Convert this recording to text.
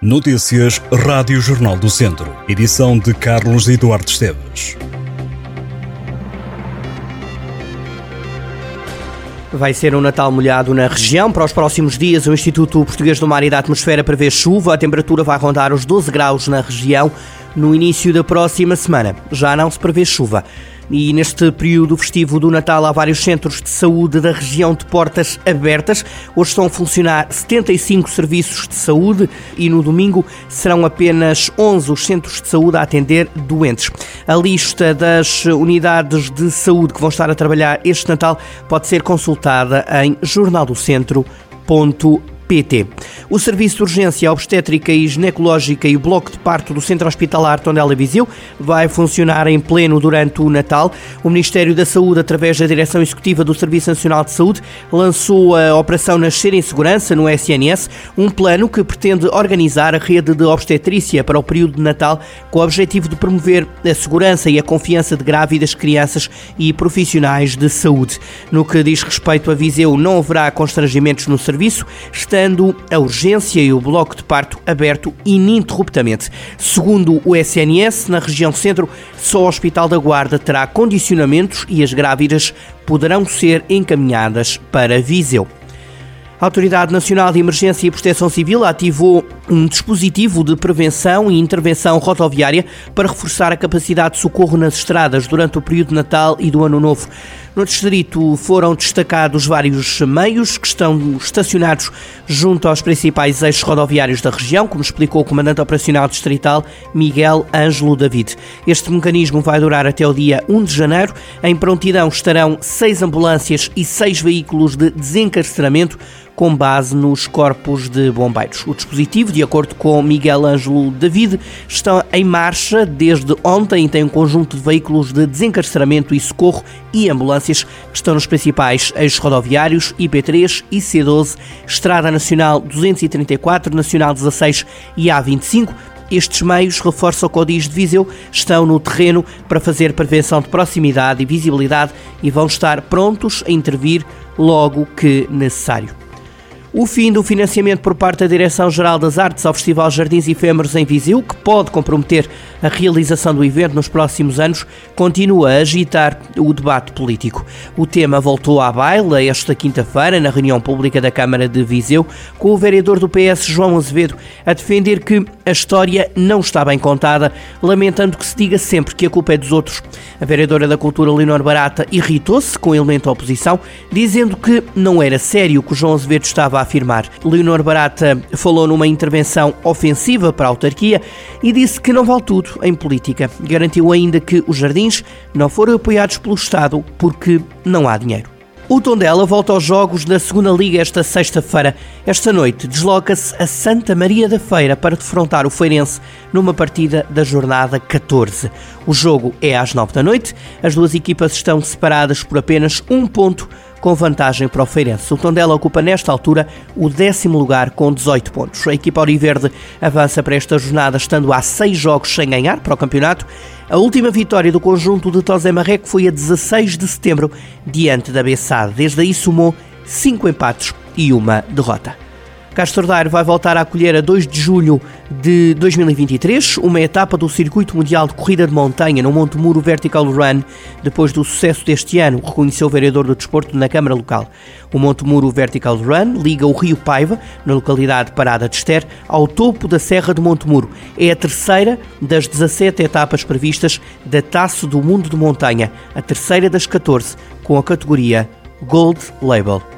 Notícias Rádio Jornal do Centro. Edição de Carlos Eduardo Esteves. Vai ser um Natal molhado na região. Para os próximos dias, o Instituto Português do Mar e da Atmosfera prevê chuva. A temperatura vai rondar os 12 graus na região no início da próxima semana. Já não se prevê chuva. E neste período festivo do Natal há vários centros de saúde da região de portas abertas. Hoje estão a funcionar 75 serviços de saúde e no domingo serão apenas 11 os centros de saúde a atender doentes. A lista das unidades de saúde que vão estar a trabalhar este Natal pode ser consultada em jornaldocentro.com PT. O Serviço de Urgência Obstétrica e Ginecológica e o Bloco de Parto do Centro Hospitalar Tondela Viseu vai funcionar em pleno durante o Natal. O Ministério da Saúde, através da Direção Executiva do Serviço Nacional de Saúde, lançou a Operação Nascer em Segurança no SNS, um plano que pretende organizar a rede de obstetrícia para o período de Natal com o objetivo de promover a segurança e a confiança de grávidas, crianças e profissionais de saúde. No que diz respeito a Viseu, não haverá constrangimentos no serviço, a urgência e o bloco de parto aberto ininterruptamente. Segundo o SNS, na região centro, só o Hospital da Guarda terá condicionamentos e as grávidas poderão ser encaminhadas para Viseu. A Autoridade Nacional de Emergência e Proteção Civil ativou um dispositivo de prevenção e intervenção rodoviária para reforçar a capacidade de socorro nas estradas durante o período de Natal e do Ano Novo. No distrito foram destacados vários meios que estão estacionados junto aos principais eixos rodoviários da região, como explicou o comandante operacional distrital Miguel Ângelo David. Este mecanismo vai durar até o dia 1 de janeiro. Em prontidão estarão seis ambulâncias e seis veículos de desencarceramento com base nos corpos de bombeiros. O dispositivo, de acordo com Miguel Ângelo David, está em marcha desde ontem e tem um conjunto de veículos de desencarceramento e socorro e ambulâncias que estão nos principais eixos rodoviários IP3, IC12, Estrada Nacional 234, Nacional 16 e A25 estes meios, reforça o Codis de Viseu, estão no terreno para fazer prevenção de proximidade e visibilidade e vão estar prontos a intervir logo que necessário. O fim do financiamento por parte da Direção-Geral das Artes ao Festival Jardins Efêmeros em Viseu, que pode comprometer a realização do evento nos próximos anos, continua a agitar o debate político. O tema voltou à baila esta quinta-feira, na reunião pública da Câmara de Viseu, com o vereador do PS, João Azevedo, a defender que a história não está bem contada, lamentando que se diga sempre que a culpa é dos outros. A vereadora da Cultura, Leonor Barata, irritou-se com o elemento da oposição, dizendo que não era sério o que João Azevedo estava a afirmar. Leonor Barata falou numa intervenção ofensiva para a autarquia e disse que não vale tudo em política. Garantiu ainda que os jardins não foram apoiados pelo Estado porque não há dinheiro. O Tondela volta aos jogos da Segunda Liga esta sexta-feira. Esta noite desloca-se a Santa Maria da Feira para defrontar o Feirense numa partida da jornada 14. O jogo é às 9 da noite. As duas equipas estão separadas por apenas um ponto com vantagem para o Feirense. O Tondela ocupa nesta altura o décimo lugar com 18 pontos. A equipa Auriverde avança para esta jornada estando há seis jogos sem ganhar para o campeonato. A última vitória do conjunto de Tosé Marreco foi a 16 de setembro diante da Bessade. Desde aí somou cinco empates e uma derrota. Castro Daire vai voltar a acolher a 2 de julho de 2023 uma etapa do Circuito Mundial de Corrida de Montanha no Monte Muro Vertical Run, depois do sucesso deste ano, reconheceu o vereador do desporto na Câmara Local. O Monte Muro Vertical Run liga o Rio Paiva, na localidade de Parada de Ester, ao topo da Serra do Monte Muro. É a terceira das 17 etapas previstas da Taça do Mundo de Montanha, a terceira das 14, com a categoria Gold Label.